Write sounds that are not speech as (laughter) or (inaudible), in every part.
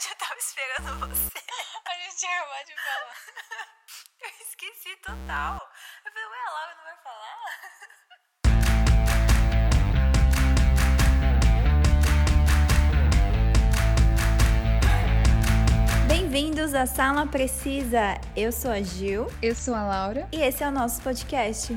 (laughs) verdade, eu tava esperando você. A gente acabado de falar. (laughs) Eu esqueci total. Eu falei, ué, a Laura não vai falar? Bem-vindos à Sala Precisa. Eu sou a Gil Eu sou a Laura. e esse é o nosso podcast.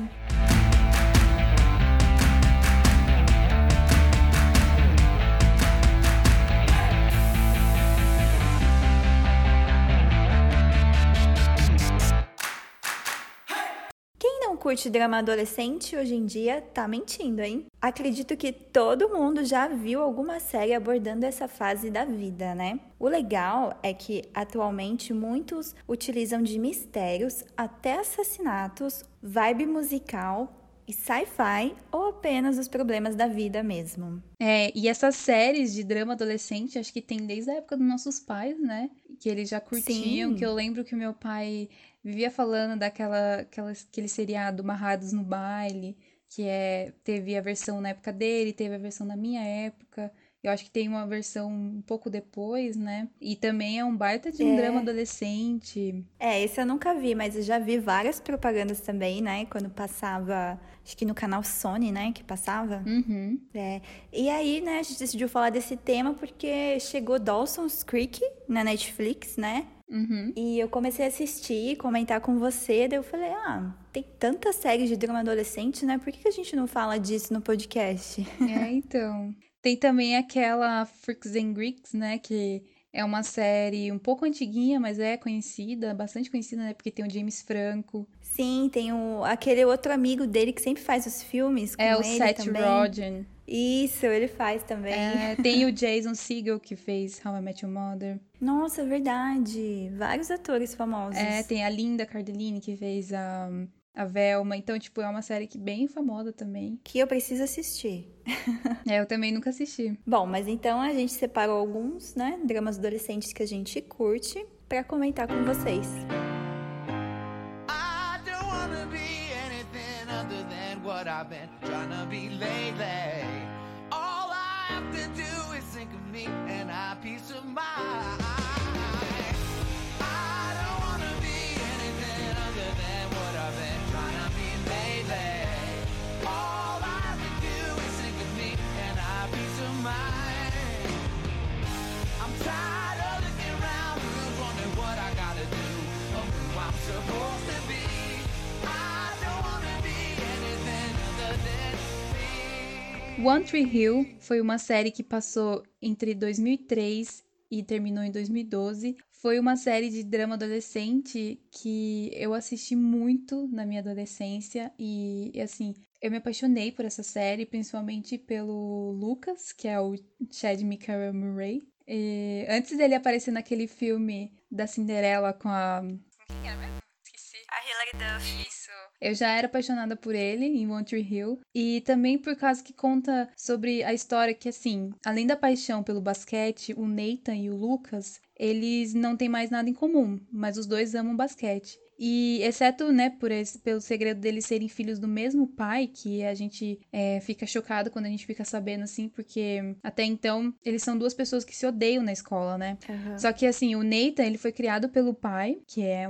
Curte drama adolescente hoje em dia tá mentindo, hein? Acredito que todo mundo já viu alguma série abordando essa fase da vida, né? O legal é que atualmente muitos utilizam de mistérios até assassinatos, vibe musical e sci-fi ou apenas os problemas da vida mesmo. É, e essas séries de drama adolescente, acho que tem desde a época dos nossos pais, né? Que eles já curtiam, Sim. que eu lembro que o meu pai vivia falando daquela aquela, aquele seriado Marrados no Baile, que é teve a versão na época dele, teve a versão na minha época. Eu acho que tem uma versão um pouco depois, né? E também é um baita de um É. drama adolescente. É, esse eu nunca vi, mas eu já vi várias propagandas também, né? Quando passava, acho que no canal Sony, né? Que passava. Uhum. É. E aí, né, a gente decidiu falar desse tema porque chegou Dawson's Creek na Netflix, né? Uhum. E eu comecei a assistir, comentar com você, daí eu falei, ah, tem tanta série de drama adolescente, né? Por que que a gente não fala disso no podcast? É, então. Tem também aquela Freaks and Greeks, né? Que é uma série um pouco antiguinha, mas é conhecida, bastante conhecida, né? Porque tem o James Franco, Sim, tem o, aquele outro amigo dele que sempre faz os filmes é o Seth também. Rogen, Isso, ele faz também. é, tem o Jason Segel, que fez How I Met Your Mother, Nossa, é verdade. Vários atores famosos. é, tem a Linda Cardellini, que fez a, a Velma. Então, tipo, é uma série que bem famosa também. Que eu preciso assistir. (laughs) É, eu também nunca assisti. Bom, mas então a gente separou alguns, né, dramas adolescentes que a gente curte pra comentar com vocês. I One Tree Hill foi uma série que passou entre 2003 e terminou em 2012. Foi uma série de drama adolescente que eu assisti muito na minha adolescência e, assim, eu me apaixonei por essa série, principalmente pelo Lucas, que é o Chad Michael Murray. E antes dele aparecer naquele filme da Cinderela com a quem era mesmo? Esqueci. A Hilary Duff. Eu já era apaixonada por ele em One Tree Hill e também por causa que conta sobre a história que assim, além da paixão pelo basquete, o Nathan e o Lucas, eles não têm mais nada em comum, mas os dois amam basquete. E exceto, né, por esse, pelo segredo deles serem filhos do mesmo pai, que a gente é, fica chocado quando a gente fica sabendo assim, porque até então eles são duas pessoas que se odeiam na escola, né? Só que assim, o Nathan, ele foi criado pelo pai, que é,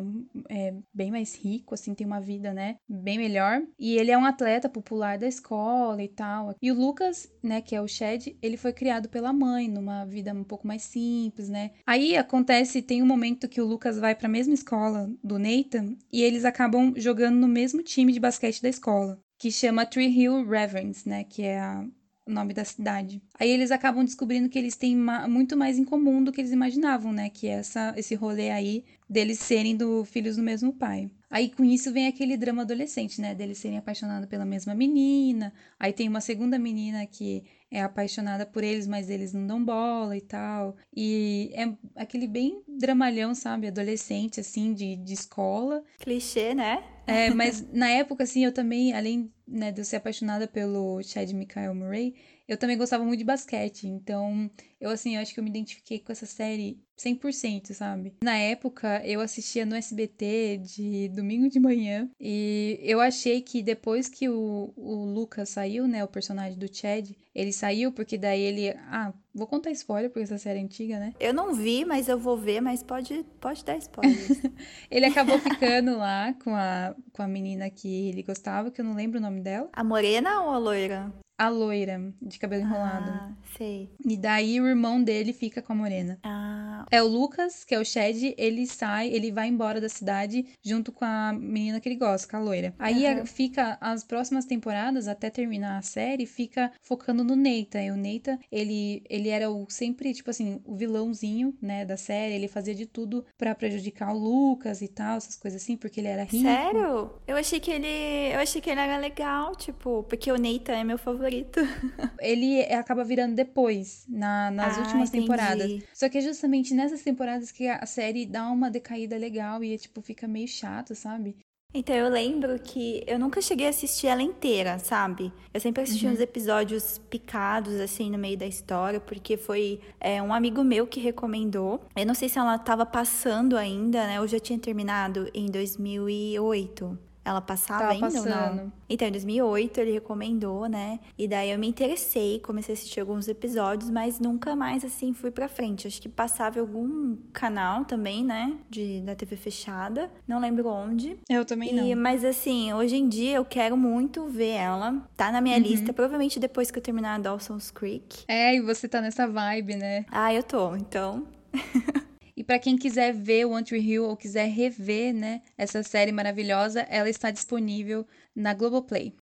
é bem mais rico, assim, tem uma vida, né, bem melhor. E ele é um atleta popular da escola e tal. E o Lucas, né, que é o Shed, ele foi criado pela mãe, numa vida um pouco mais simples, né. Aí acontece, tem um momento que o Lucas vai pra mesma escola do Nathan e eles acabam jogando no mesmo time de basquete da escola, que chama Tree Hill Reverends, né, que é a, o nome da cidade. Aí eles acabam descobrindo que eles têm ma- muito mais em comum do que eles imaginavam, né? Que é essa, esse rolê aí deles serem do filhos do mesmo pai. Aí com isso vem aquele drama adolescente, né? Deles serem apaixonados pela mesma menina. Aí tem uma segunda menina que é apaixonada por eles, mas eles não dão bola e tal. E é aquele bem dramalhão, sabe? Adolescente, assim, de, de escola. Clichê, né? É, mas na época, assim, eu também, além né, de eu ser apaixonada pelo Chad Michael Murray, eu também gostava muito de basquete. Então, Eu, assim, eu acho que eu me identifiquei com essa série 100%, sabe? Na época, eu assistia no SBT de domingo de manhã e eu achei que depois que o, o Lucas saiu, né, o personagem do Chad, ele saiu porque daí ele... Ah, vou contar spoiler porque essa série é antiga, né? Eu não vi, mas eu vou ver, mas pode, pode dar spoilers. (laughs) ele acabou ficando lá com a, com a menina que ele gostava, que eu não lembro o nome dela. a morena ou a loira? A loira, de cabelo enrolado. Ah, sei. E daí o irmão dele fica com a morena. Ah, É o Lucas, que é o Chad, ele sai, ele vai embora da cidade junto com a menina que ele gosta, com a loira. Aí a- fica, as próximas temporadas, até terminar a série, fica focando no Neita. E o Neita, ele, ele era o, sempre, tipo assim, o vilãozinho, né, da série. Ele fazia de tudo pra prejudicar o Lucas e tal, essas coisas assim, porque ele era rico. sério? Eu achei que ele. Eu achei que ele era legal, tipo, porque o Nathan é meu favorito. (laughs) Ele acaba virando depois, na- nas Ah, últimas entendi. temporadas. Só que é justamente nessas temporadas que a série dá uma decaída legal e, tipo, fica meio chato, sabe? Então eu lembro que eu nunca cheguei a assistir ela inteira, sabe? Eu sempre assisti uns episódios picados, assim, no meio da história, porque foi é, um amigo meu que recomendou. Eu não sei se ela tava passando ainda, né? Eu já tinha terminado em 2008. Ela passava Tava ainda ou passando. não? Então, em 2008 ele recomendou, né? E daí eu me interessei, comecei a assistir alguns episódios, mas nunca mais, assim, fui pra frente. Acho que passava em algum canal também, né? De, da TV fechada. Não lembro onde. Eu também E- mas assim, hoje em dia eu quero muito ver ela. Tá na Uhum. minha lista, provavelmente depois que eu terminar Dawson's Creek. É, e você tá nessa vibe, né? Ah, eu tô, então. (laughs) E pra quem quiser ver o Tree Hill ou quiser rever, né, essa série maravilhosa, ela está disponível na Globoplay.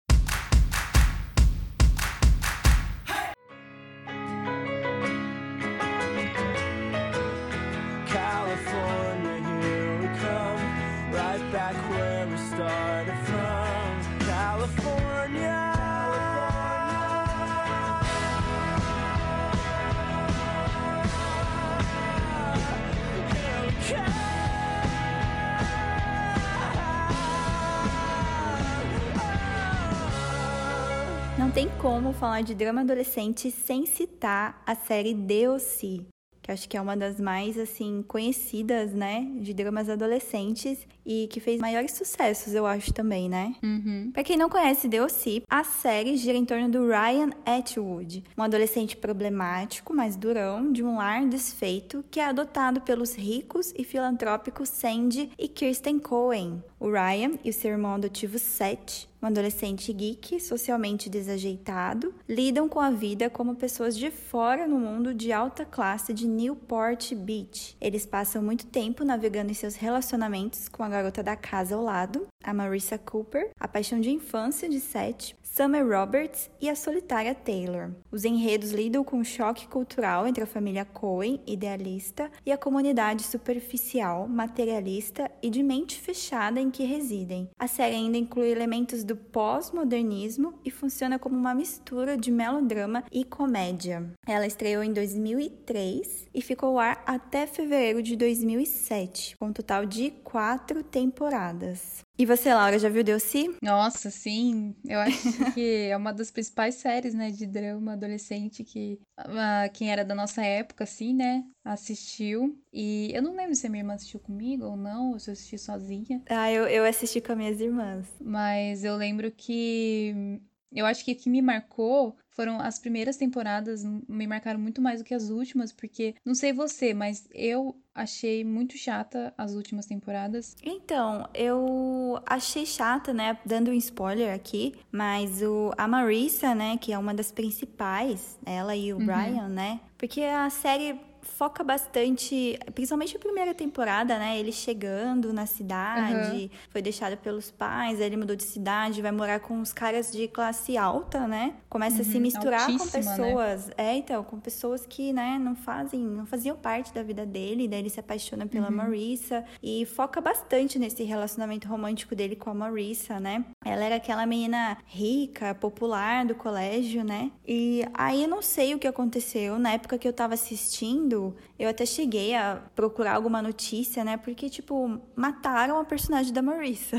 Falar de drama adolescente sem citar a série DLC. Que acho que é uma das mais, assim, conhecidas, né? De dramas adolescentes. E que fez maiores sucessos, eu acho também, né? Uhum. Pra quem não conhece DLC, a série gira em torno do Ryan Atwood, um adolescente problemático, mas durão, de um lar desfeito, que é adotado pelos ricos e filantrópicos Sandy e Kirsten Cohen. O Ryan e o seu irmão adotivo Seth, um adolescente geek, socialmente desajeitado, lidam com a vida como pessoas de fora no mundo de alta classe de Newport Beach. Eles passam muito tempo navegando em seus relacionamentos com a garota da casa ao lado, a Marissa Cooper, a paixão de infância de Seth, Summer Roberts e a solitária Taylor. Os enredos lidam com o choque cultural entre a família Cohen, idealista, e a comunidade superficial, materialista e de mente fechada em que residem. A série ainda inclui elementos do pós-modernismo e funciona como uma mistura de melodrama e comédia. Ela estreou em 2003 e ficou ao ar até fevereiro de 2007, com um total de quatro temporadas. E você, Laura, já viu DLC? Nossa, sim, eu acho (laughs) que é uma das principais séries, né, de drama adolescente que ah, quem era da nossa época, assim, né, assistiu. E eu não lembro se a minha irmã assistiu comigo ou não, ou se eu assisti sozinha. Ah, eu, eu assisti com as minhas irmãs. Mas eu lembro que eu acho que o que me marcou foram as primeiras temporadas, me marcaram muito mais do que as últimas, porque não sei você, mas eu achei muito chata as últimas temporadas. Então, eu achei chata, né? Dando um spoiler aqui, mas o, a Marissa, né, que é uma das principais, ela e o Brian, né? Porque a série foca bastante, principalmente a primeira temporada, né? Ele chegando na cidade, foi deixado pelos pais, ele mudou de cidade, vai morar com os caras de classe alta, né? Começa a se Uhum, misturar com né? pessoas, é, então, com pessoas que, né, não fazem, não faziam parte da vida dele, daí ele se apaixona pela Uhum. Marissa e foca bastante nesse relacionamento romântico dele com a Marissa, né? Ela era aquela menina rica, popular do colégio, né? E aí eu não sei o que aconteceu. Na época que eu tava assistindo, eu até cheguei a procurar alguma notícia, né? Porque, tipo, mataram a personagem da Marissa.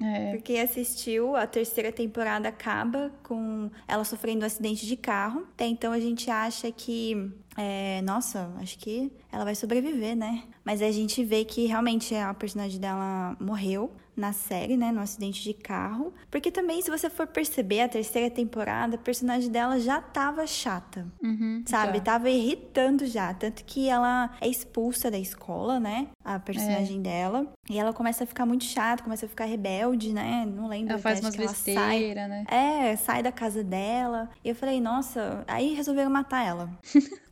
É, (laughs) Porque assistiu, a terceira temporada acaba com ela sofrendo um acidente de carro. Até então a gente acha que é, nossa, acho que ela vai sobreviver, né? Mas a gente vê que realmente a personagem dela morreu na série, né, no acidente de carro, porque também se você for perceber a terceira temporada, a personagem dela já tava chata. Uhum, Sabe, já. tava irritando já, tanto que ela é expulsa da escola, né? A É. personagem dela, e ela começa a ficar muito chata, começa a ficar rebelde, né? Não lembro Ela faz umas sai besteiras, né? é, sai da casa dela. E eu falei, nossa, aí resolveram matar ela.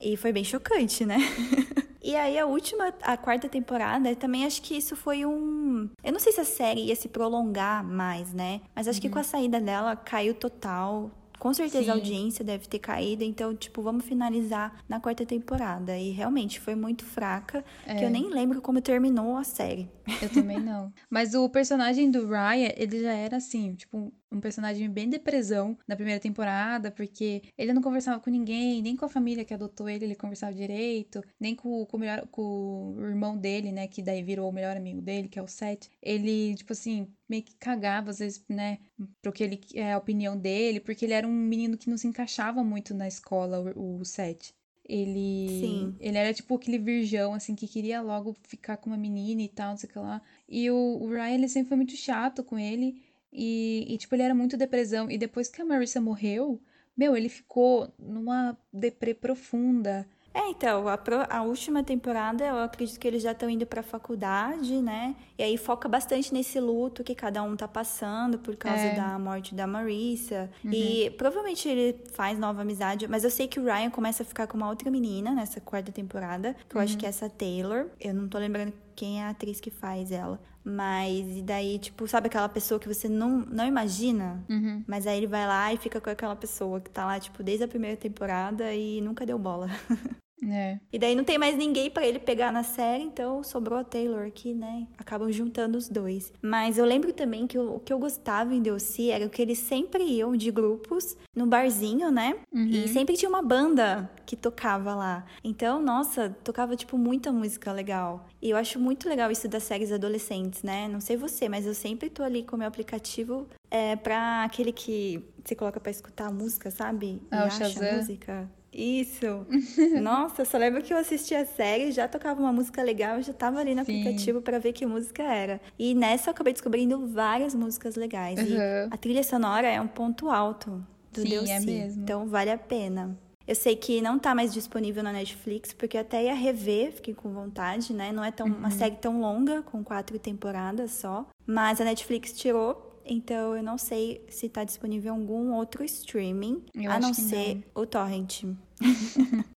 e (laughs) foi bem chocante, né? (laughs) e aí a última, a quarta temporada, também acho que isso foi um. Eu não sei se a série ia se prolongar mais, né? Mas acho que com a saída dela caiu total. Com certeza a Sim. audiência deve ter caído, então, tipo, vamos finalizar na quarta temporada. E realmente foi muito fraca, que eu nem lembro como terminou a série. Eu também não. (laughs) Mas o personagem do Ryan, ele já era assim, tipo, um personagem bem depressão na primeira temporada, porque ele não conversava com ninguém, nem com a família que adotou ele, ele conversava direito, nem com, com o, melhor, com o irmão dele, né, que daí virou o melhor amigo dele, que é o Seth. Ele, tipo assim, meio que cagava, às vezes, né, pro que ele, é a opinião dele, porque ele era um menino que não se encaixava muito na escola, o, o Seth. Ele, Sim. ele era tipo aquele virgão, assim, que queria logo ficar com uma menina e tal, não sei o que lá. E o, o Ryan, ele sempre foi muito chato com ele. E, e, tipo, ele era muito depressão. E depois que a Marissa morreu, meu, ele ficou numa deprê profunda. É, então, a, pro- a última temporada eu acredito que eles já estão indo pra faculdade, né? E aí foca bastante nesse luto que cada um tá passando por causa É. da morte da Marissa. E provavelmente ele faz nova amizade, mas eu sei que o Ryan começa a ficar com uma outra menina nessa quarta temporada, que eu acho que é essa Taylor. Eu não tô lembrando quem é a atriz que faz ela. Mas, e daí, tipo, sabe aquela pessoa que você não, não imagina? Uhum. Mas aí ele vai lá e fica com aquela pessoa que tá lá, tipo, desde a primeira temporada e nunca deu bola. (laughs) É. E daí não tem mais ninguém pra ele pegar na série, então sobrou a Taylor aqui, né? Acabam juntando os dois. Mas eu lembro também que o, o que eu gostava em DLC era que eles sempre iam de grupos no barzinho, né? E sempre tinha uma banda que tocava lá. Então, nossa, tocava tipo muita música legal. E eu acho muito legal isso das séries adolescentes, né? Não sei você, mas eu sempre tô ali com o meu aplicativo é, pra aquele que você coloca pra escutar a música, sabe? E Ah, o acha a música. Isso. (laughs) Nossa, eu só lembro que eu assistia a série, já tocava uma música legal, já tava ali no Sim. aplicativo pra ver que música era. E nessa eu acabei descobrindo várias músicas legais. E Uhum. a trilha sonora é um ponto alto do Sim, DLC. é mesmo. Então vale a pena. Eu sei que não tá mais disponível na Netflix, porque eu até ia rever, fiquei com vontade, né? Não é tão, Uhum. uma série tão longa, com quatro temporadas só. Mas a Netflix tirou, então eu não sei se tá disponível em algum outro streaming, Eu a não ser o Torrent. (laughs)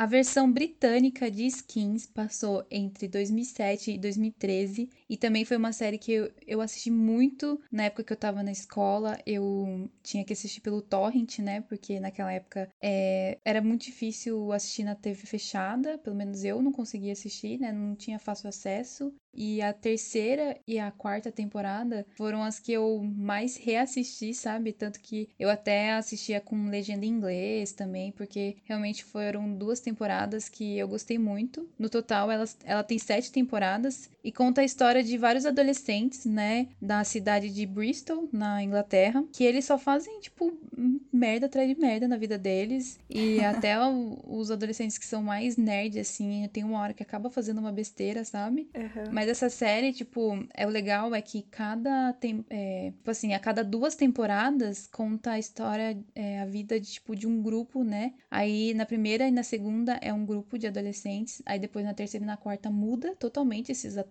A versão britânica de Skins passou entre 2007 e 2013 e também foi uma série que eu, eu assisti muito na época que eu tava na escola. Eu tinha que assistir pelo torrent, né? Porque naquela época é, era muito difícil assistir na TV fechada, pelo menos eu não conseguia assistir, né? Não tinha fácil acesso. E a terceira e a quarta temporada foram as que eu mais reassisti, sabe? Tanto que eu até assistia com legenda em inglês também, porque realmente foram duas temporadas que eu gostei muito. No total, ela, ela tem sete temporadas e conta a história de vários adolescentes, né? Da cidade de Bristol, na Inglaterra, que eles só fazem, tipo, merda atrás de merda na vida deles. E (laughs) até os adolescentes que são mais nerd, assim, tem uma hora que acaba fazendo uma besteira, sabe? Mas essa série, tipo, é o legal é que cada tem, é, tipo assim, a cada duas temporadas conta a história, é, a vida de tipo de um grupo, né? Aí na primeira e na segunda é um grupo de adolescentes, aí depois na terceira e na quarta muda totalmente esses atores,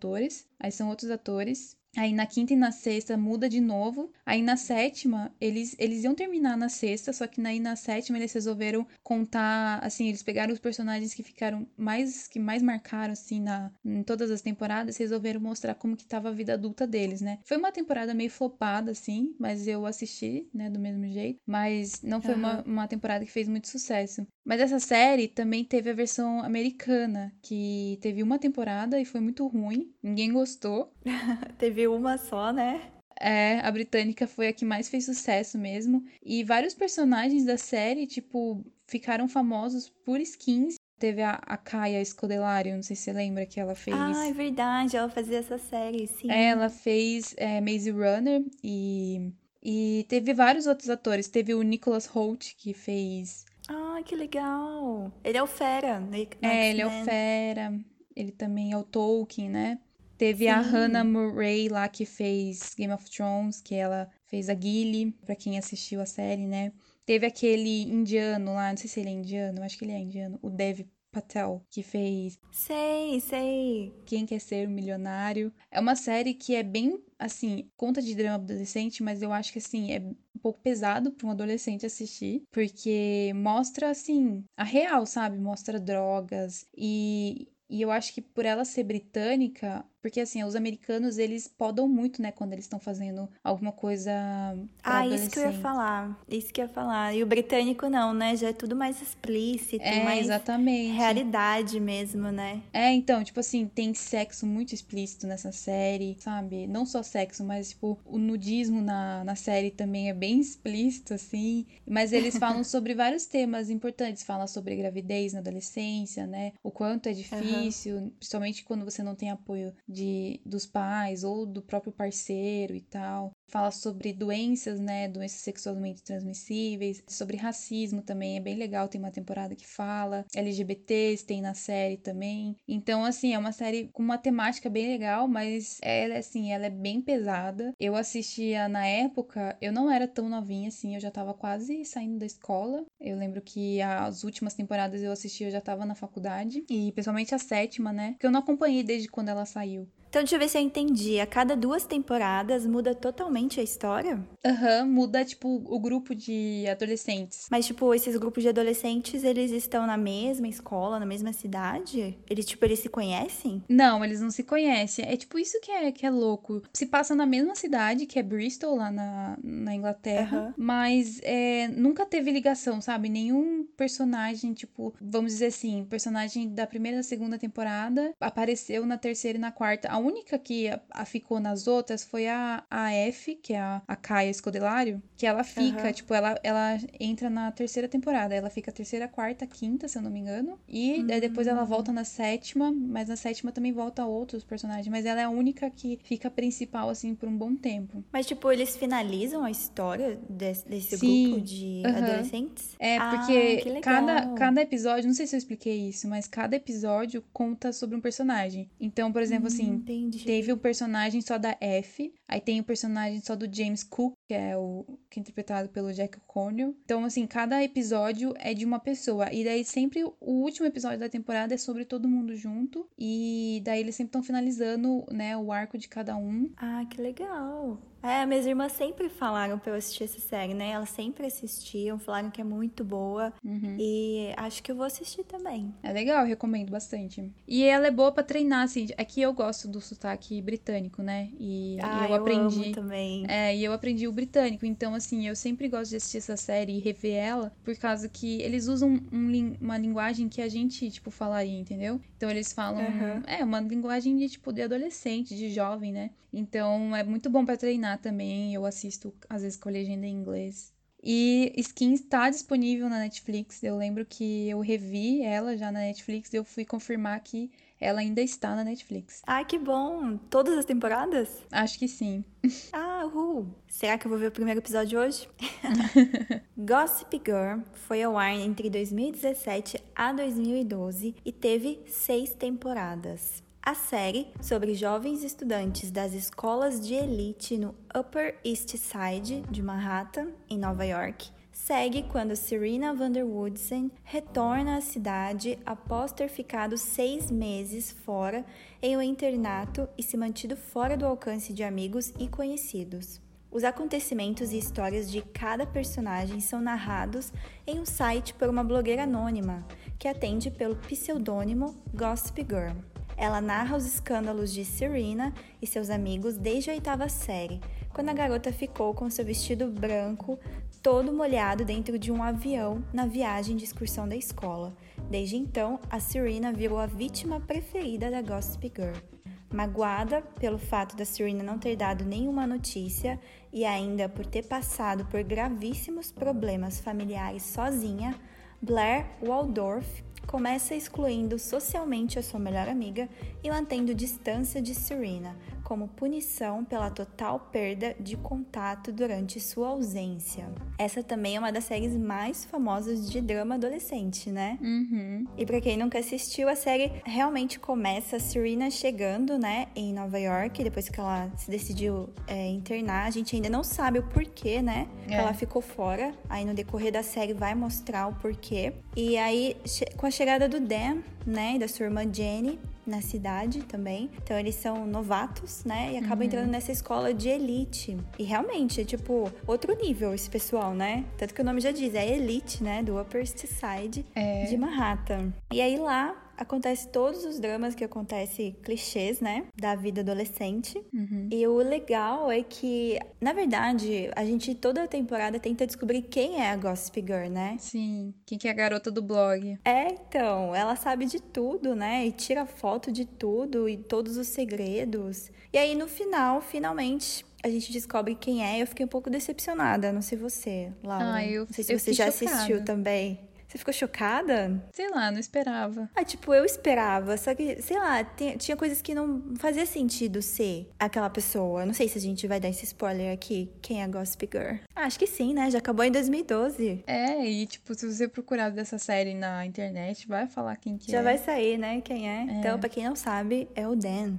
aí são outros atores. Aí na quinta e na sexta muda de novo. Aí na sétima, eles, eles iam terminar na sexta, só que aí na sétima eles resolveram contar, assim, eles pegaram os personagens que ficaram mais, que mais marcaram, assim, na, em todas as temporadas, e resolveram mostrar como que tava a vida adulta deles, né? Foi uma temporada meio flopada, assim, mas eu assisti, né, do mesmo jeito. Mas não foi uma, uma temporada que fez muito sucesso. Mas essa série também teve a versão americana, que teve uma temporada e foi muito ruim. Ninguém gostou. (laughs) Teve uma só, né? É, a britânica foi a que mais fez sucesso mesmo. E vários personagens da série, tipo, ficaram famosos por skins. Teve a, a Kaya Scodelario, não sei se você lembra que ela fez. Ah, é verdade, ela fazia essa série, sim. Ela fez é, Maze Runner e E teve vários outros atores. Teve o Nicholas Holt, que fez. Ah, que legal. Ele é o Fera. né? É, ele é o. Fera. Ele também é o Tolkien, né? Teve a Sim. Hannah Murray lá que fez Game of Thrones, que ela fez a Gilly, pra quem assistiu a série, né? Teve aquele indiano lá, não sei se ele é indiano, eu acho que ele é indiano, o Dev Patel, que fez Sei, sei. Quem Quer Ser um Milionário. É uma série que é bem, assim, conta de drama adolescente, mas eu acho que, assim, é um pouco pesado para um adolescente assistir, porque mostra, assim, a real, sabe? Mostra drogas e. E eu acho que por ela ser britânica, porque assim, os americanos, eles podam muito, né, quando eles estão fazendo alguma coisa Ah, isso que eu ia falar. Isso que eu ia falar. E o britânico não, né? Já é tudo mais explícito, É, mais exatamente. realidade mesmo, né? É, então, tipo assim, tem sexo muito explícito nessa série, sabe? Não só sexo, mas, tipo, o nudismo na, na série também é bem explícito, assim. Mas eles (laughs) falam sobre vários temas importantes. Fala sobre gravidez na adolescência, né? O quanto é difícil, principalmente quando você não tem apoio de, dos pais ou do próprio parceiro e tal. Fala sobre doenças, né? Doenças sexualmente transmissíveis, sobre racismo também, é bem legal. Tem uma temporada que fala. LGBTs tem na série também. Então, assim, é uma série com uma temática bem legal, mas ela, assim, ela é bem pesada. Eu assistia na época, eu não era tão novinha assim, eu já tava quase saindo da escola. Eu lembro que as últimas temporadas eu assisti, eu já tava na faculdade. E principalmente a sétima, né? Que eu não acompanhei desde quando ela saiu. Então, deixa eu ver se eu entendi. A cada duas temporadas muda totalmente a história? Aham, muda, tipo, o grupo de adolescentes. Mas, tipo, esses grupos de adolescentes, eles estão na mesma escola, na mesma cidade? Eles, tipo, eles se conhecem? Não, eles não se conhecem. É tipo isso que é, que é louco. Se passa na mesma cidade, que é Bristol, lá na, na Inglaterra, Aham. mas é, nunca teve ligação, sabe? Nenhum personagem, tipo, vamos dizer assim, personagem da primeira e da segunda temporada apareceu na terceira e na quarta. A única que a, a ficou nas outras foi a, a F, que é a, a Kaia Escodelário, que ela fica, Aham. tipo, ela, ela entra na terceira temporada. Ela fica terceira, quarta, quinta, se eu não me engano. E daí depois ela volta na sétima, mas na sétima também volta outros personagens. Mas ela é a única que fica principal, assim, por um bom tempo. Mas, tipo, eles finalizam a história desse, desse grupo de Aham. adolescentes? É, Ah, porque cada, cada episódio, não sei se eu expliquei isso, mas cada episódio conta sobre um personagem. Então, por exemplo, assim, Entendi. teve o personagem só da F, aí tem o personagem só do James Cook, que é o que é interpretado pelo Jack O'Connell. Então, assim, cada episódio é de uma pessoa. E daí sempre o último episódio da temporada é sobre todo mundo junto. E daí eles sempre estão finalizando, né, o arco de cada um. Ah, que legal. É, minhas irmãs sempre falaram pra eu assistir essa série, né? Elas sempre assistiam, falaram que é muito boa. Uhum. E acho que eu vou assistir também. É legal, eu recomendo bastante. E ela é boa pra treinar, assim. É que eu gosto do sotaque britânico, né? E, ah, eu aprendi. amo também. É, e eu aprendi o britânico. Então, assim, eu sempre gosto de assistir essa série e rever ela, por causa que eles usam um uma linguagem que a gente, tipo, falaria, entendeu? Então, eles falam. Aham. É, uma linguagem de, tipo, de adolescente, de jovem, né? Então, é muito bom pra treinar também. Eu assisto, às vezes, com a legenda em inglês. E Skin está disponível na Netflix. Eu lembro que eu revi ela já na Netflix e eu fui confirmar que ela ainda está na Netflix. Ah, que bom! Todas as temporadas? Acho que sim. (laughs) Ah, uhul! Será que eu vou ver o primeiro episódio hoje? (laughs) Gossip Girl foi ao ar entre 2017 a 2012 e teve seis temporadas. A série, sobre jovens estudantes das escolas de elite no Upper East Side de Manhattan, em Nova York, segue quando Serena van der retorna à cidade após ter ficado seis meses fora em um internato e se mantido fora do alcance de amigos e conhecidos. Os acontecimentos e histórias de cada personagem são narrados em um site por uma blogueira anônima, que atende pelo pseudônimo Gossip Girl. Ela narra os escândalos de Serena e seus amigos desde a oitava série, quando a garota ficou com seu vestido branco todo molhado dentro de um avião na viagem de excursão da escola. Desde então, a Serena virou a vítima preferida da Gossip Girl. Magoada pelo fato da Serena não ter dado nenhuma notícia e ainda por ter passado por gravíssimos problemas familiares sozinha, Blair Waldorf começa excluindo socialmente a sua melhor amiga e mantendo distância de Serena, como punição pela total perda de contato durante sua ausência. Essa também é uma das séries mais famosas de drama adolescente, né? Uhum. E pra quem nunca assistiu, a série realmente começa a Serena chegando, né, em Nova York, depois que ela se decidiu é, internar. A gente ainda não sabe o porquê, né, É. ela ficou fora. Aí no decorrer da série vai mostrar o porquê. E aí, com a chegada do Dan, né, e da sua irmã Jenny na cidade também. Então eles são novatos, né, e acabam entrando nessa escola de elite. E realmente é tipo outro nível esse pessoal, né? Tanto que o nome já diz, é elite, né, do Upper East Side É. de Manhattan. E aí lá acontece todos os dramas que acontecem clichês, né, da vida adolescente. Uhum. E o legal é que, na verdade, a gente toda a temporada tenta descobrir quem é a Gossip Girl, né? Sim. Quem que é a garota do blog? É, então, ela sabe de tudo, né? E tira foto de tudo e todos os segredos. E aí no final, finalmente, a gente descobre quem é. Eu fiquei um pouco decepcionada, não sei você, Laura. Ah, eu- não sei se você já chocada. assistiu também. Você ficou chocada? Sei lá, não esperava. Ah, tipo, eu esperava, só que, sei lá, tem- tinha coisas que não fazia sentido ser aquela pessoa. Não sei se a gente vai dar esse spoiler aqui, quem é a Gossip Girl. Ah, acho que sim, né? Já acabou em 2012. É, e tipo, se você procurar dessa série na internet, vai falar quem que Já é. vai sair, né? Quem é? Então, pra quem não sabe, é o Dan.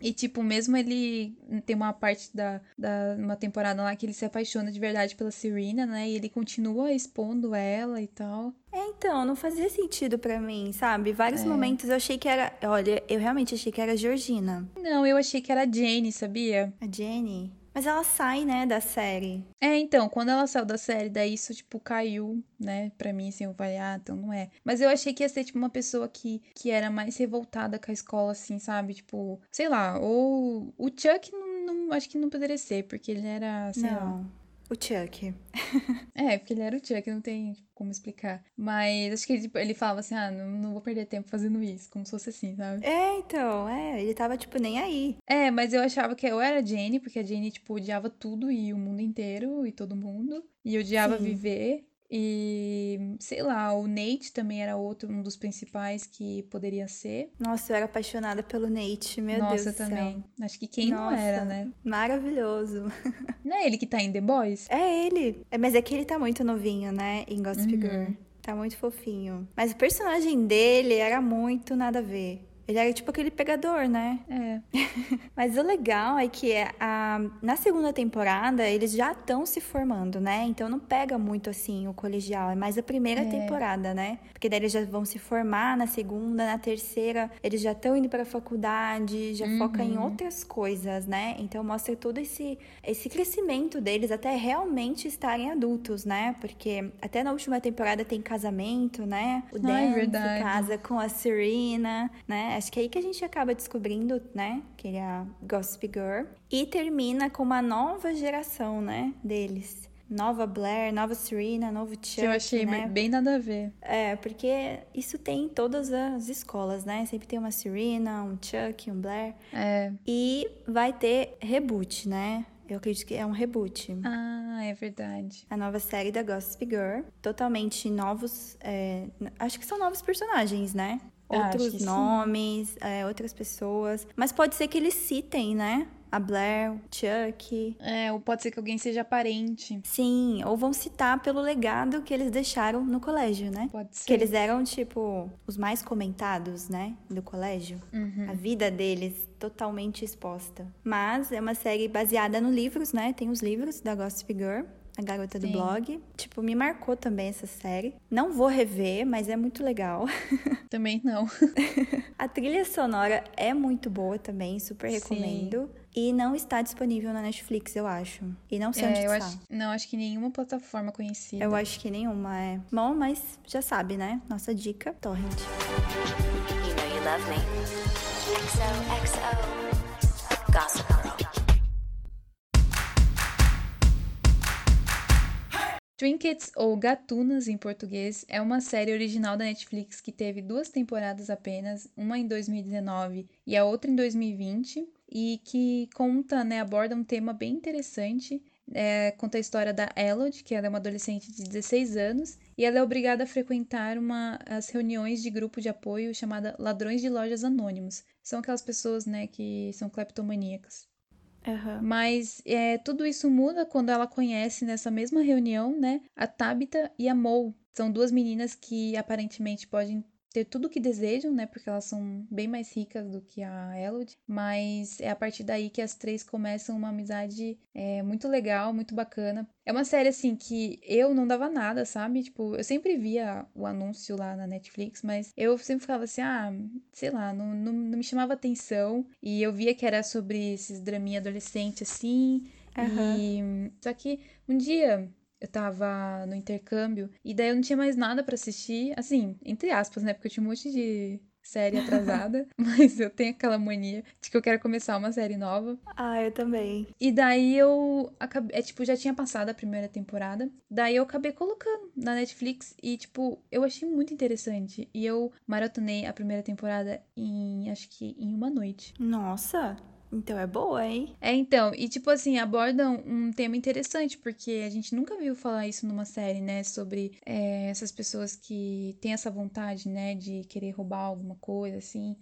E, tipo, mesmo ele tem uma parte da, da uma temporada lá que ele se apaixona de verdade pela Serena, né? E ele continua expondo ela e tal. É, então, não fazia sentido pra mim, sabe? Vários É. momentos eu achei que era. Olha, eu realmente achei que era a Georgina. Não, eu achei que era a Jane, sabia? A Jenny. Mas ela sai, né, da série. É, então, quando ela saiu da série, daí isso, tipo, caiu, né? Pra mim, assim, eu falei, ah, então não é. Mas eu achei que ia ser, tipo, uma pessoa que, que era mais revoltada com a escola, assim, sabe? Tipo, sei lá, ou o Chuck, não, não- acho que não poderia ser, porque ele era, sei lá. O Chuck. (laughs) É, porque ele era o Chuck, não tem tipo, como explicar. Mas acho que ele, tipo, ele falava assim, ah, não, não vou perder tempo fazendo isso, como se fosse assim, sabe? É, então, é. Ele tava, tipo, nem aí. É, mas eu achava que eu era a Jenny, porque a Jenny, tipo, odiava tudo e o mundo inteiro e todo mundo. E odiava Sim. viver. E, sei lá, o Nate também era outro, um dos principais que poderia ser. Nossa, eu era apaixonada pelo Nate, meu Nossa, Deus do também. céu. Acho que quem não Nossa, era, né? Maravilhoso. (laughs) Não é ele que tá em The Boys? É ele. É, mas é que ele tá muito novinho, né? Em Gossip Uhum. Girl. Tá muito fofinho. Mas o personagem dele era muito nada a ver. Ele era tipo aquele pegador, né? É. (laughs) Mas o legal é que a, na segunda temporada eles já estão se formando, né? Então não pega muito assim o colegial, é mais a primeira É. temporada, né? Porque daí eles já vão se formar na segunda, na terceira, eles já estão indo pra faculdade, já foca em Uhum. outras coisas, né? Então mostra todo esse, esse crescimento deles até realmente estarem adultos, né? Porque até na última temporada tem casamento, né? O Dan é se casa com a Serena, né? Acho que é aí que a gente acaba descobrindo, né? Que ele é a Gossip Girl. E termina com uma nova geração, né? Deles. Nova Blair, nova Serena, novo Chuck, Que eu achei né? bem nada a ver. É, porque isso tem em todas as escolas, né? Sempre tem uma Serena, um Chuck, um Blair. É. E vai ter reboot, né? Eu acredito que é um reboot. Ah, é verdade. A nova série da Gossip Girl. Totalmente novos. é, acho que são novos personagens, né? Ah, Outros sim. nomes, é, outras pessoas. Mas pode ser que eles citem, né? A Blair, Chuck. É, ou pode ser que alguém seja parente. Sim, ou vão citar pelo legado que eles deixaram no colégio, né? Pode ser. Que eles eram, tipo, os mais comentados, né? Do colégio. Uhum. A vida deles totalmente exposta. Mas é uma série baseada nos livros, né? Tem os livros da Gossip Girl. A garota do Sim. blog. Tipo, me marcou também essa série. Não vou rever, mas é muito legal. (laughs) Também não. A trilha sonora é muito boa também, super Sim. recomendo. E não está disponível na Netflix, eu acho. E não sei onde É, eu está. acho, não, acho que nenhuma plataforma conhecida. Eu acho que nenhuma é. Bom, mas já sabe, né? Nossa dica, Torrent. You know you love me. XOXO. Gossip Trinkets, ou Gatunas em português, é uma série original da Netflix que teve duas temporadas apenas, uma em 2019 e a outra em 2020, e que conta, né, aborda um tema bem interessante. É, conta a história da Elodie, que ela é uma adolescente de 16 anos, e ela é obrigada a frequentar uma, as reuniões de grupo de apoio chamada Ladrões de Lojas Anônimos. São aquelas pessoas, né, que são cleptomaníacas. Aham. Mas é, tudo isso muda quando ela conhece nessa mesma reunião, né, a Tabitha e a Mo. São duas meninas que aparentemente podem ter tudo o que desejam, né, porque elas são bem mais ricas do que a Elodie. Mas é a partir daí que as três começam uma amizade é, muito legal, muito bacana. É uma série, assim, que eu não dava nada, sabe? Tipo, eu sempre via o anúncio lá na Netflix, mas eu sempre ficava assim, ah, sei lá, não, não, não me chamava atenção. E eu via que era sobre esses draminha adolescente, assim. Aham. E. Só que um dia eu tava no intercâmbio e daí eu não tinha mais nada pra assistir, assim, entre aspas, né? Porque eu tinha um monte de série atrasada, (laughs) mas eu tenho aquela mania de que eu quero começar uma série nova. Ah, eu também. E daí eu acabei, é, tipo, já tinha passado a primeira temporada. Daí eu acabei colocando na Netflix e, tipo, eu achei muito interessante. E eu maratonei a primeira temporada em, acho que em uma noite. Nossa, então é boa, hein? É, então, e tipo assim, abordam um tema interessante, porque a gente nunca viu falar isso numa série, né? Sobre é, essas pessoas que têm essa vontade, né, de querer roubar alguma coisa, assim.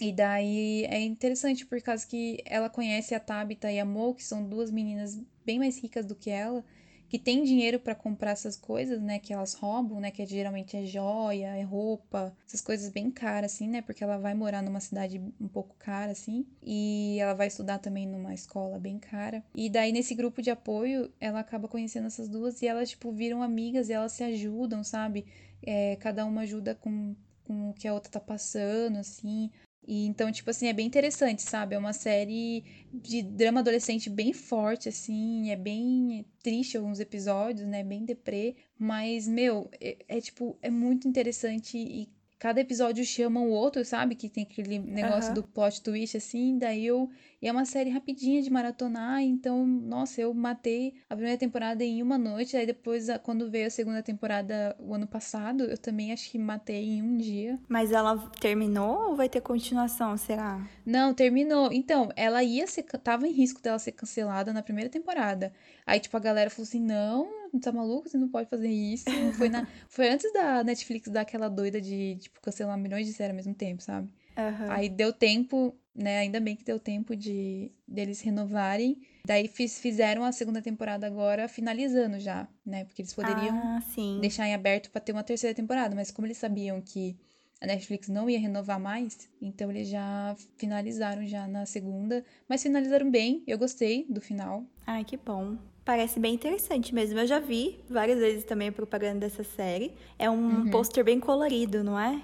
E daí é interessante por causa que ela conhece a Tabitha e a Mo, que são duas meninas bem mais ricas do que ela, que têm dinheiro pra comprar essas coisas, né, que elas roubam, né, que geralmente é joia, é roupa, essas coisas bem caras assim, né, porque ela vai morar numa cidade um pouco cara assim, e ela vai estudar também numa escola bem cara. E daí nesse grupo de apoio, ela acaba conhecendo essas duas e elas tipo viram amigas e elas se ajudam, sabe? É, cada uma ajuda com com o que a outra tá passando, assim. E então, tipo assim, é bem interessante, sabe? É uma série de drama adolescente bem forte, assim, é bem triste alguns episódios, né? Bem deprê, mas, meu, é, é, tipo, é muito interessante e cada episódio chama o outro, sabe? Que tem aquele negócio Aham. do plot twist, assim, daí eu. E é uma série rapidinha de maratonar, então, nossa, eu matei a primeira temporada em uma noite, aí depois, quando veio a segunda temporada o ano passado, eu também acho que matei em um dia. Mas ela terminou ou vai ter continuação, será? Não, terminou. Então, ela ia ser, tava em risco dela ser cancelada na primeira temporada. Aí, tipo, a galera falou assim: não, tá maluco? Você não pode fazer isso. Foi, na, (laughs) foi antes da Netflix dar aquela doida de, tipo, cancelar milhões de séries ao mesmo tempo, sabe? Aham. Aí deu tempo, né? Ainda bem que deu tempo de deles renovarem. Daí fiz- fizeram a segunda temporada agora, finalizando já, né? Porque eles poderiam Ah, deixar em aberto pra ter uma terceira temporada, mas como eles sabiam que a Netflix não ia renovar mais, então eles já finalizaram já na segunda, mas finalizaram bem, eu gostei do final. Ai, que bom. Parece bem interessante mesmo. Eu já vi várias vezes também a propaganda dessa série. É um pôster bem colorido, não é?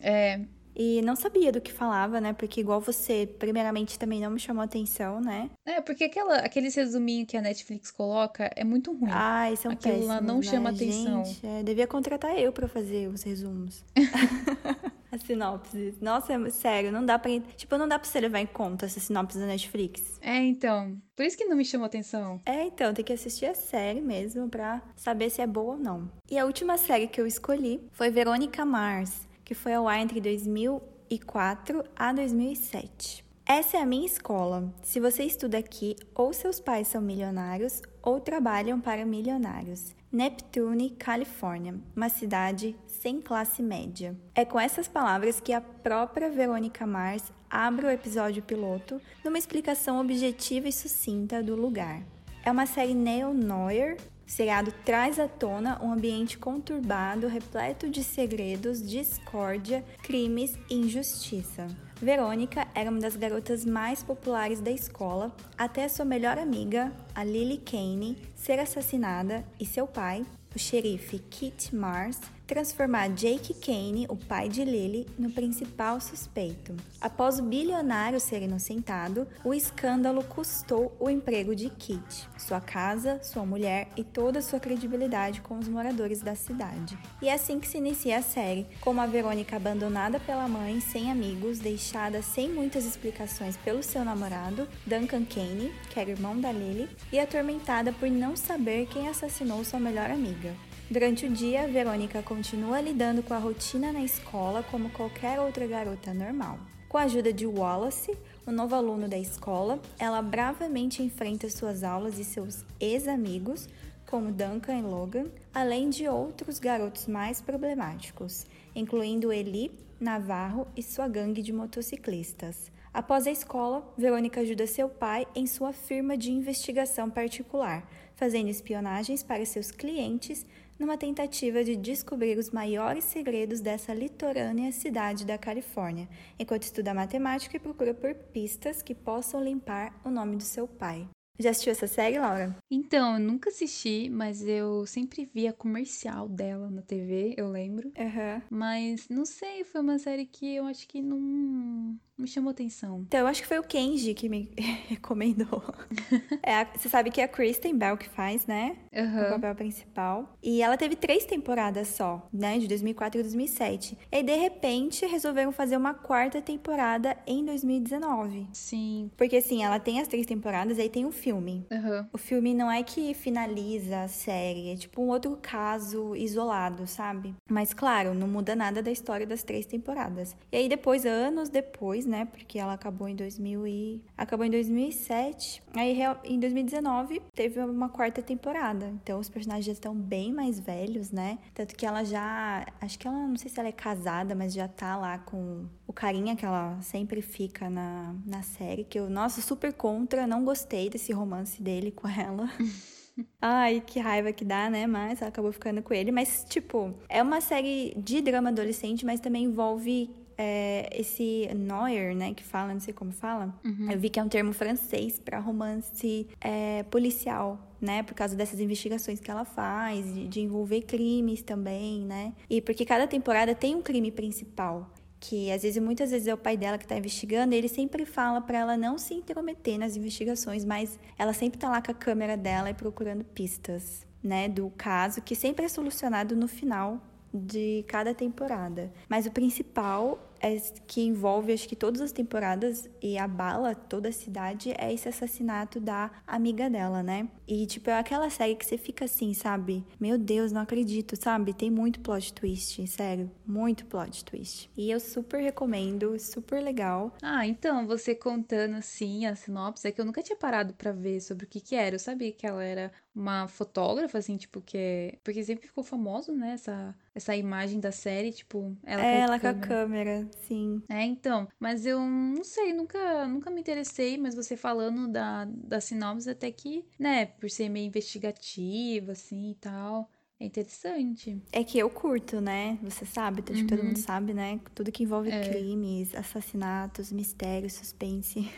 É, E não sabia do que falava, né? Porque igual você, primeiramente também não me chamou atenção, né? é porque aquela, aqueles resuminhos que a Netflix coloca é muito ruim. Ai, são Aquilo péssimos, lá não né? chama atenção. Gente, é, devia contratar eu pra fazer os resumos. (laughs) As sinopses. Nossa, é sério, não dá pra... Tipo, não dá pra você levar em conta essa sinopse da Netflix. É, então, por isso que não me chamou atenção. É, então, tem que assistir a série mesmo pra saber se é boa ou não. E a última série que eu escolhi foi Verônica Mars, que foi ao ar entre 2004 a 2007. Essa é a minha escola. Se você estuda aqui, ou seus pais são milionários ou trabalham para milionários. Neptune, Califórnia, uma cidade sem classe média. É com essas palavras que a própria Verônica Mars abre o episódio piloto numa explicação objetiva e sucinta do lugar. É uma série neo-noir. O seriado traz à tona um ambiente conturbado, repleto de segredos, discórdia, crimes e injustiça. Verônica era uma das garotas mais populares da escola, até sua melhor amiga, a Lily Kane, ser assassinada e seu pai, o xerife Kit Mars, transformar Jake Kane, o pai de Lily, no principal suspeito. Após o bilionário ser inocentado, o escândalo custou o emprego de Kit, sua casa, sua mulher e toda a sua credibilidade com os moradores da cidade. E é assim que se inicia a série, com uma Verônica abandonada pela mãe, sem amigos, deixada sem muitas explicações pelo seu namorado, Duncan Kane, que era irmão da Lily, e atormentada por não saber quem assassinou sua melhor amiga. Durante o dia, Verônica continua lidando com a rotina na escola como qualquer outra garota normal. Com a ajuda de Wallace, um novo aluno da escola, ela bravamente enfrenta suas aulas e seus ex-amigos, como Duncan e Logan, além de outros garotos mais problemáticos, incluindo Eli, Navarro e sua gangue de motociclistas. Após a escola, Verônica ajuda seu pai em sua firma de investigação particular, fazendo espionagens para seus clientes numa tentativa de descobrir os maiores segredos dessa litorânea cidade da Califórnia, enquanto estuda matemática e procura por pistas que possam limpar o nome do seu pai. Já assistiu essa série, Laura? Então, eu nunca assisti, mas eu sempre via comercial dela na TV, eu lembro. Aham. Mas não sei, foi uma série que eu acho que não me chamou atenção. Então, eu acho que foi o Kenji que me (laughs) recomendou. (laughs) É a- você sabe que é a Kristen Bell que faz, né? O Aham. papel principal. E ela teve três temporadas só, né? De 2004 e 2007. E aí, de repente, resolveram fazer uma quarta temporada em 2019. Sim. Porque, assim, ela tem as três temporadas e aí tem um filme. Aham. O filme não é que finaliza a série, é tipo um outro caso isolado, sabe? Mas claro, não muda nada da história das três temporadas. E aí depois, anos depois, né? Porque ela acabou em 2000 e acabou em 2007. Aí em 2019 teve uma quarta temporada. Então os personagens já estão bem mais velhos, né? Tanto que ela já, acho que ela não sei se ela é casada, mas já tá lá com o carinha que ela sempre fica na, na série, que eu, nossa, super contra, não gostei desse romance dele com ela. (laughs) Ai, que raiva que dá, né? Mas ela acabou ficando com ele. Mas, tipo, é uma série de drama adolescente, mas também envolve é, esse Noir, né? Que fala, não sei como fala. Eu vi que é um termo francês pra romance é, policial. Né, por causa dessas investigações que ela faz, de, de envolver crimes também, né? E porque cada temporada tem um crime principal que às vezes muitas vezes é o pai dela que tá investigando, e ele sempre fala pra ela não se intrometer nas investigações, mas ela sempre tá lá com a câmera dela e procurando pistas, né, do caso que sempre é solucionado no final de cada temporada. Mas o principal é que envolve acho que todas as temporadas e abala toda a cidade é esse assassinato da amiga dela, né? E tipo, é aquela série que você fica assim, sabe? Meu Deus, não acredito, sabe? Tem muito plot twist, sério, muito plot twist. E eu super recomendo, super legal. Ah, então, você contando assim a sinopse, é que eu nunca tinha parado pra ver sobre o que que era. Eu sabia que ela era uma fotógrafa, assim, tipo, que é... Porque sempre ficou famoso, né, essa, essa imagem da série, tipo, ela, É com a ela com a câmera. câmera, sim. É, então, mas eu não sei, nunca, nunca me interessei, mas você falando da, da sinopse até que, né, por ser meio investigativa, assim, e tal, é interessante. É que eu curto, né? Você sabe, acho que todo mundo sabe, né? Tudo que envolve crimes, assassinatos, mistérios, suspense.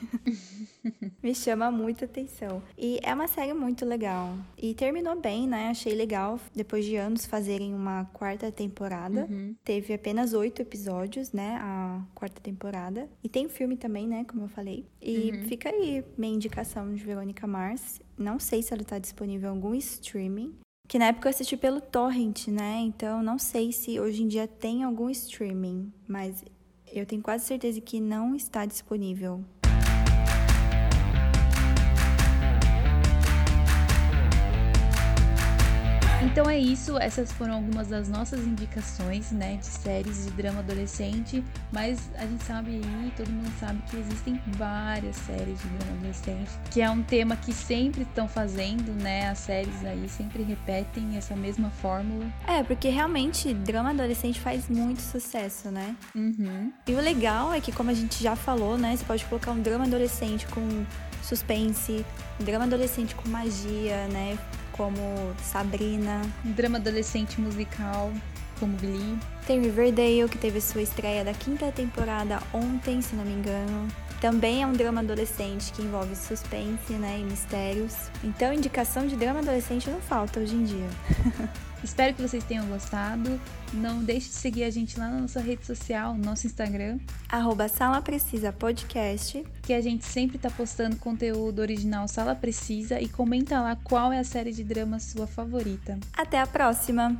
(laughs) Me chama muita atenção. E é uma série muito legal. E terminou bem, né? Achei legal, depois de anos, fazerem uma quarta temporada. Teve apenas oito episódios, né? A quarta temporada. E tem filme também, né? Como eu falei. E fica aí minha indicação de Verônica Mars. Não sei se ela tá disponível em algum streaming. Que na época eu assisti pelo Torrent, né? Então não sei se hoje em dia tem algum streaming, mas eu tenho quase certeza que não está disponível. Então é isso, essas foram algumas das nossas indicações, né, de séries de drama adolescente, mas a gente sabe aí, todo mundo sabe que existem várias séries de drama adolescente, que é um tema que sempre estão fazendo, né, as séries aí sempre repetem essa mesma fórmula. É, porque realmente drama adolescente faz muito sucesso, né? Uhum. E o legal é que, como a gente já falou, né? Você pode colocar um drama adolescente com suspense, um drama adolescente com magia, né? Como Sabrina. Drama adolescente musical, como Glee. Tem Riverdale, que teve sua estreia da quinta temporada ontem, se não me engano. Também é um drama adolescente que envolve suspense, né, e mistérios. Então, indicação de drama adolescente não falta hoje em dia. (laughs) Espero que vocês tenham gostado. Não deixe de seguir a gente lá na nossa rede social, nosso Instagram, Arroba Sala Precisa Podcast. que a gente sempre tá postando conteúdo original Sala Precisa e comenta lá qual é a série de drama sua favorita. Até a próxima!